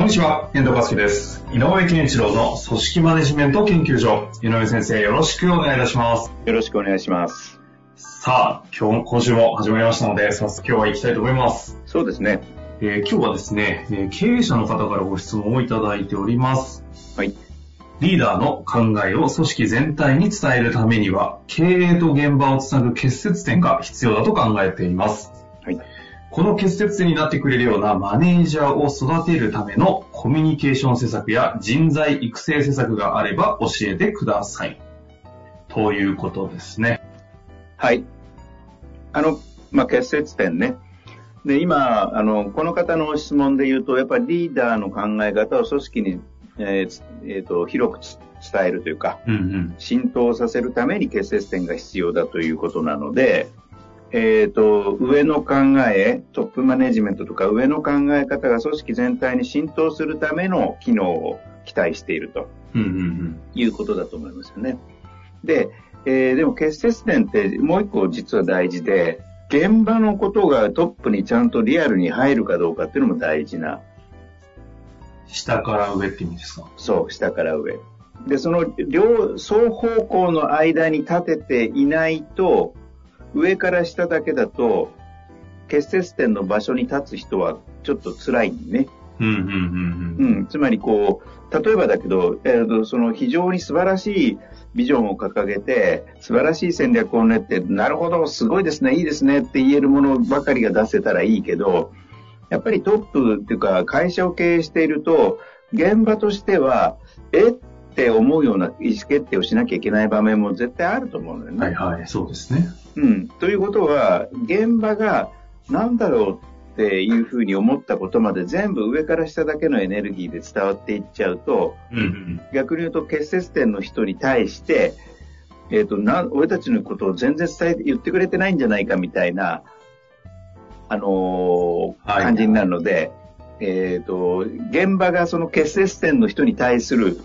こんにちは、遠藤和樹です。井上健一郎の組織マネジメント研究所。井上先生、よろしくお願いいたします。よろしくお願いします。さあ、今日、今週も始まりましたので、早速今日は行きたいと思います。そうですね。えー今日はですね、えー経営者の方からご質問をいただいております。はい。リーダーの考えを組織全体に伝えるためには、経営と現場をつなぐ結節点が必要だと考えています。はい。この結節点になってくれるようなマネージャーを育てるためのコミュニケーション施策や人材育成施策があれば教えてください。ということですね。はい。あの、まあ、結節点ね。で、今、あの、この方の質問で言うと、やっぱりリーダーの考え方を組織に、えーつえーと広くつ伝えるというか、うんうん。浸透させるために結節点が必要だということなので、えっ、と、上の考え、トップマネジメントとか上の考え方が組織全体に浸透するための機能を期待していると。うんうんいうことだと思いますよね。で、えーでも結節点ってもう一個実は大事で、現場のことがトップにちゃんとリアルに入るかどうかっていうのも大事な、うん。下から上って意味ですか？そう、下から上。で、その両、双方向の間に立てていないと、上から下だけだと、結節点の場所に立つ人はちょっと辛いね。うんうんうんう。ん、つまりこう、例えばだけど、えーとその非常に素晴らしいビジョンを掲げて、素晴らしい戦略を練って、なるほど、すごいですね、いいですねって言えるものばかりが出せたらいいけど、やっぱりトップっていうか会社を経営していると、現場としては、え？って思うような意思決定をしなきゃいけない場面も絶対あると思うのよね。はいはい、そうですね。うん。ということは、現場が何だろうっていうふうに思ったことまで全部上から下だけのエネルギーで伝わっていっちゃうと、うんうん。逆に言うと結節点の人に対して、えっ、と、な、俺たちのことを全然伝えて、言ってくれてないんじゃないかみたいな、あのーはい感じになるので、えっ、と、現場がその結節点の人に対する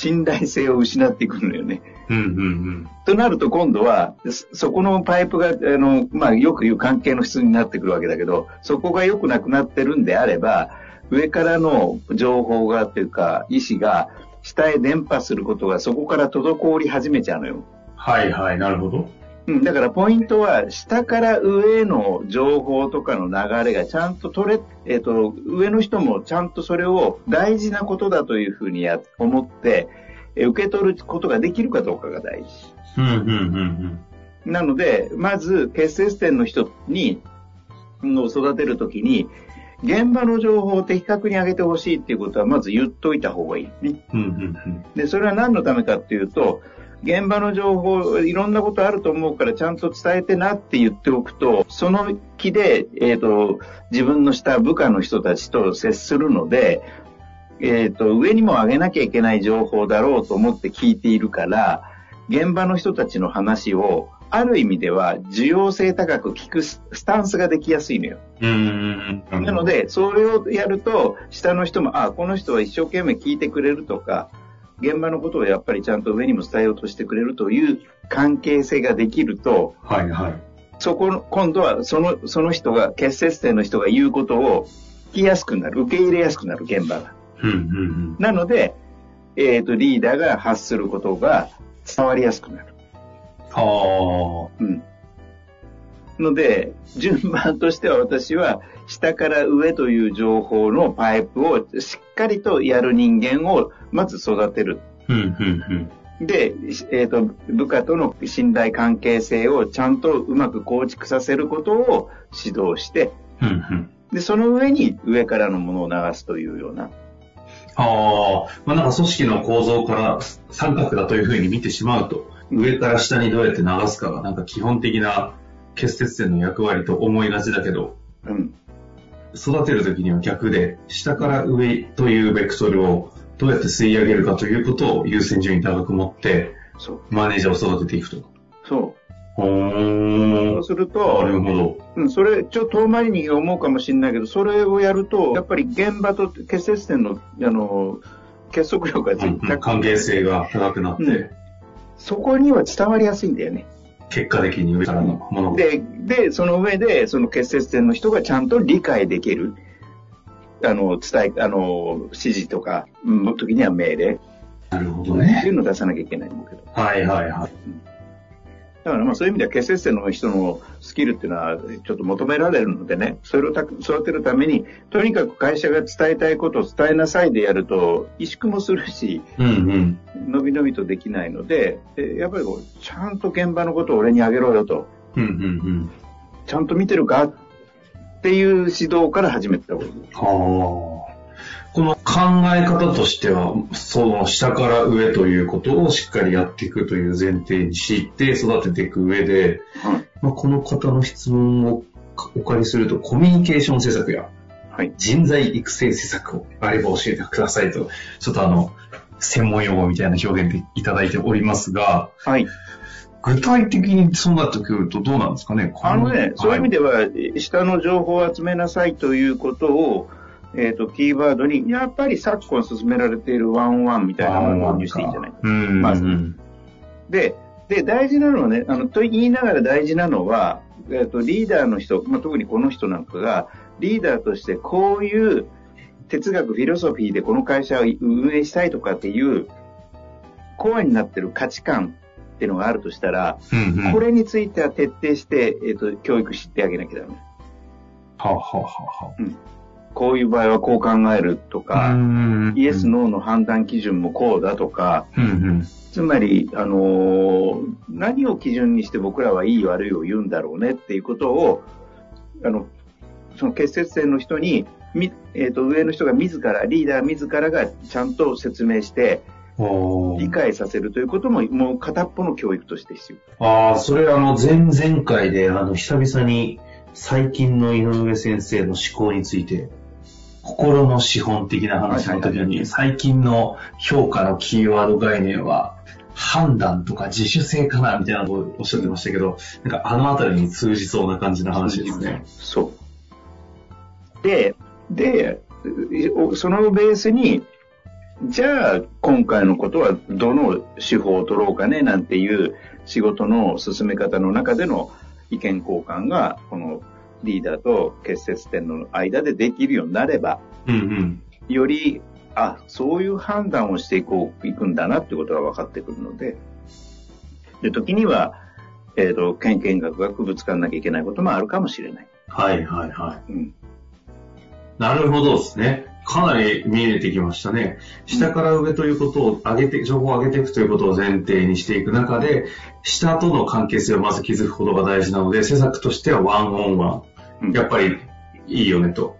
信頼性を失っていくのよね。うんうんうん。となると今度は、そそこのパイプが、あの、まあ、よく言う関係の質になってくるわけだけど、そこが良くなくなってるんであれば、上からの情報がというか、意思が下へ伝播することがそこから滞り始めちゃうのよ。はいはい、なるほど。うん、だからポイントは、下から上への情報とかの流れがちゃんと取れ、えっ、と、上の人もちゃんとそれを大事なことだというふうにや思って、え受け取ることができるかどうかが大事。うんうんうんうん。なので、まず、結節点の人に、の育てるときに、現場の情報を的確に上げてほしいっていうことは、まず言っといた方がいいね。うんうんうん。で、それは何のためかっていうと、現場の情報、いろんなことあると思うからちゃんと伝えてなって言っておくと、その気で、えっ、と、自分の下部下の人たちと接するので、えっ、と、上にも上げなきゃいけない情報だろうと思って聞いているから、現場の人たちの話を、ある意味では需要性高く聞くススタンスができやすいのよ。うん。なの、で、それをやると、下の人も、あ、この人は一生懸命聞いてくれるとか、現場のことをやっぱりちゃんと上にも伝えようとしてくれるという関係性ができると、はいはい。そこの、今度はその、その人が、結節点の人が言うことを聞きやすくなる、受け入れやすくなる、現場が。うんうんうん。なので、えっ、と、リーダーが発することが伝わりやすくなる。はうん。ので、順番としては私は、下から上という情報のパイプをしっかりとやる人間をまず育てる。で、えっ、と、部下との信頼関係性をちゃんとうまく構築させることを指導して。で、その上に上からのものを流すというような。ああ、まあなんか組織の構造から三角だというふうに見てしまうと、上から下にどうやって流すかがなんか基本的な結節点の役割と思いがちだけど、うん。育てるときには逆で、下から上というベクトルをどうやって吸い上げるかということを優先順位高く持って。マネージャーを育てていくと。そほう。そーう。するなと、るほど。うん、それ、ちょっと遠回りに思うかもしれないけど、それをやると、やっぱり現場と結節点の、あの、結束力がついて、関係性が高くなって、うんそこには伝わりやすいんだよね。結果的に上からのものが。で、で、その上で、その結節点の人がちゃんと理解できる、あの、伝え、あの、指示とか、の時には命令なるほどってね。いうのを出さなきゃいけないと思うけど。はいはいはい。だからまあそういう意味では結節点の人のスキルっていうのはちょっと求められるのでね、それをた育てるために、とにかく会社が伝えたいことを伝えなさいでやると、萎縮もするし、うんうん。伸び伸びとできないので、でやっぱりこう、ちゃんと現場のことを俺にあげろよと、うんうんうん。ちゃんと見てるかっていう指導から始めた方がいい。はあ。この考え方としては、その下から上ということをしっかりやっていくという前提にして育てていく上で、はい。まあ、この方の質問をお借りすると、コミュニケーション施策やはい。人材育成施策をあれば教えてくださいと、ちょっとあの、専門用語みたいな表現でいただいておりますが、はい。具体的にそうなってくるとどうなんですかね？あのね、そういう意味で。では、下の情報を集めなさいということを、えっ、と、キーワードに、やっぱり昨今進められているワンワンみたいなものを導入していいんじゃないうん。まずうんで、で、大事なのはね、あの、と言いながら大事なのは、えっ、と、リーダーの人、まあ、特にこの人なんかが、リーダーとしてこういう哲学、フィロソフィーでこの会社を運営したいとかっていう、コアになってる価値観っていうのがあるとしたら、うんうん。これについては徹底して、えっ、と、教育してあげなきゃダメ。はあ、はあはあはこういう場合はこう考えるとあ、か、うんイエス、ノーの判断基準もこうだとか、うんうん。つまり、あのー何を基準にして僕らはいい悪いを言うんだろうねっていうことを、あの、その結節点の人に、みえっ、と、上の人が自ら、リーダー自らがちゃんと説明して、理解させるということも、もう片っぽの教育として必要。ああ、それあの、前々回で、あの、久々に最近の井上先生の思考について、心の資本的な話の時に、最近の評価のキーワード概念は、判断とか自主性かなみたいなことをおっしゃってましたけど、なんかあのあたりに通じそうな感じの話ですね。そう。で、で、おそのベースに、じゃあ今回のことはどの手法を取ろうかねなんていう仕事の進め方の中での意見交換が、このリーダーと結節点の間でできるようになれば、うんうん。より、あ、そういう判断をしていこう、いくんだなってことが分かってくるので、で、時には、えっ、と、県見学がぶつからなきゃいけないこともあるかもしれない。はいはいはい。うん。なるほどですね。かなり見えてきましたね。下から上ということを上げて、情報を上げていくということを前提にしていく中で、下との関係性をまず築くことが大事なので、施策としてはワンオンワうんン。やっぱりいいよねと。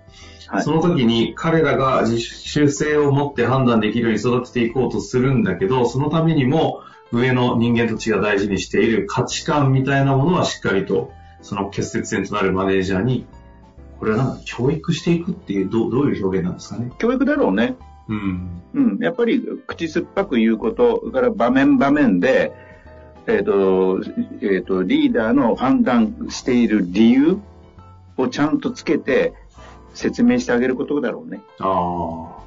はいその時に彼らが自主性を持って判断できるように育てていこうとするんだけど、そのためにも上の人間たちが大事にしている価値観みたいなものはしっかりと、その結節点となるマネージャーに、これはなんか教育していくっていう、どうどういう表現なんですかね？教育だろうね。うん。うん。やっぱり口酸っぱく言うこと、それから場面場面で、えっ、と、えっ、と、リーダーの判断している理由をちゃんとつけて説明してあげることだろうね。ああ。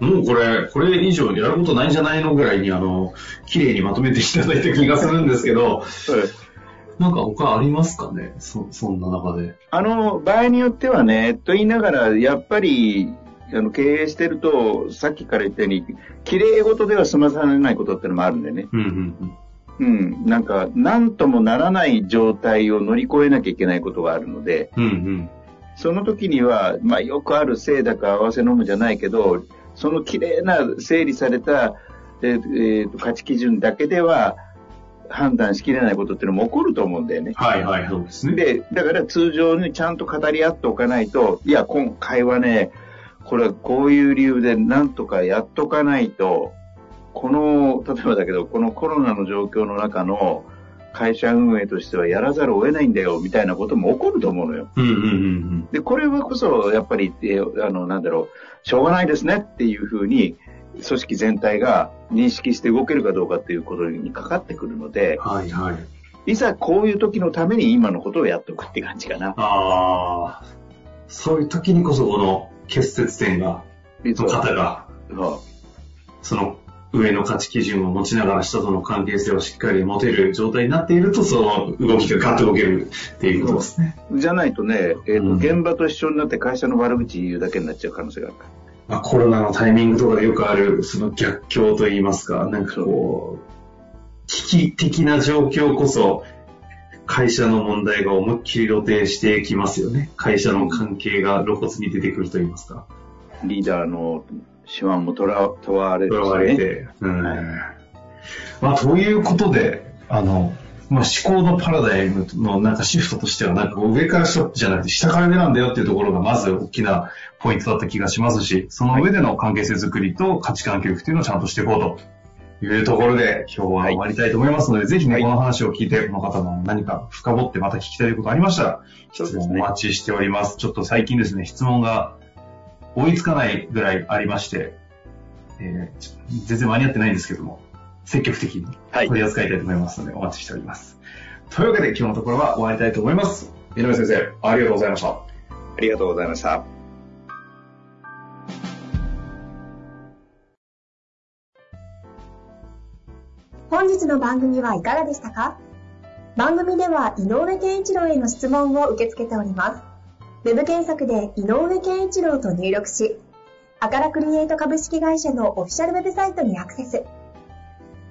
もうこれ、これ以上やることないんじゃないのぐらいに、あの、綺麗にまとめていただいた気がするんですけど、なんか他ありますかね？そ、そんな中で。あの、場合によってはね、と言いながら、やっぱり、あの、経営してると、さっきから言ったように、綺麗事では済まされないことってのもあるんでね。うんうんうん。なんか、なんともならない状態を乗り越えなきゃいけないことがあるので、うん。うんうん。その時には、まあ、よくあるせいだか合わせ飲むじゃないけど、その綺麗な整理された、えーえーと価値基準だけでは判断しきれないことっていうのも起こると思うんだよね。はいはい、そうですね。で、だから通常にちゃんと語り合っておかないと、いや、今回はね、これはこういう理由でなんとかやっとかないと、この、例えばだけど、このコロナの状況の中の会社運営としてはやらざるを得ないんだよ、みたいなことも起こると思うのよ。うんうんうんで、これはこそ、やっぱり、えーあの、なんだろう、しょうがないですねっていうふうに、組織全体が認識して動けるかどうかっていうことにかかってくるので、はいはい。いざこういう時のために今のことをやっておくって感じかな。ああ、そういう時にこそこの結節点が、の方が、その上の価値基準を持ちながら人との関係性をしっかり持てる状態になっていると、その動きがガッと動けるっていうことですね。じゃないとね、えーとうん現場と一緒になって会社の悪口言うだけになっちゃう可能性があるから。まあ、コロナのタイミングとかでよくある、その逆境といいますか、なんかこう、危機的な状況こそ、会社の問題が思いっきり露呈してきますよね。会社の関係が露骨に出てくるといいますか。リーダーの手腕もとら問われるとら。われて。うんはいまあ、ということで、あの、まあ、思考のパラダイムのなんかシフトとしては、なんか上から下じゃなくて下から上なんだよっていうところがまず大きなポイントだった気がしますし、その上での関係性づくりと価値観教育っていうのをちゃんとしていこうと。いうところで今日は終わりたいと思いますので、ぜひね、はいこの話を聞いて、この方の何か深掘ってまた聞きたいことありましたら、質問お待ちしております。ちょっと最近ですね、質問が追いつかないぐらいありまして、えー全然間に合ってないんですけども、積極的にはい取り扱いたいと思いますので、お待ちしております。というわけで、今日のところは終わりたいと思います。井上先生、ありがとうございました。ありがとうございました。本日の番組はいかがでしたか？番組では井上健一郎への質問を受け付けております。ウェブ検索で井上健一郎と入力し、アカラクリエイト株式会社のオフィシャルウェブサイトにアクセス。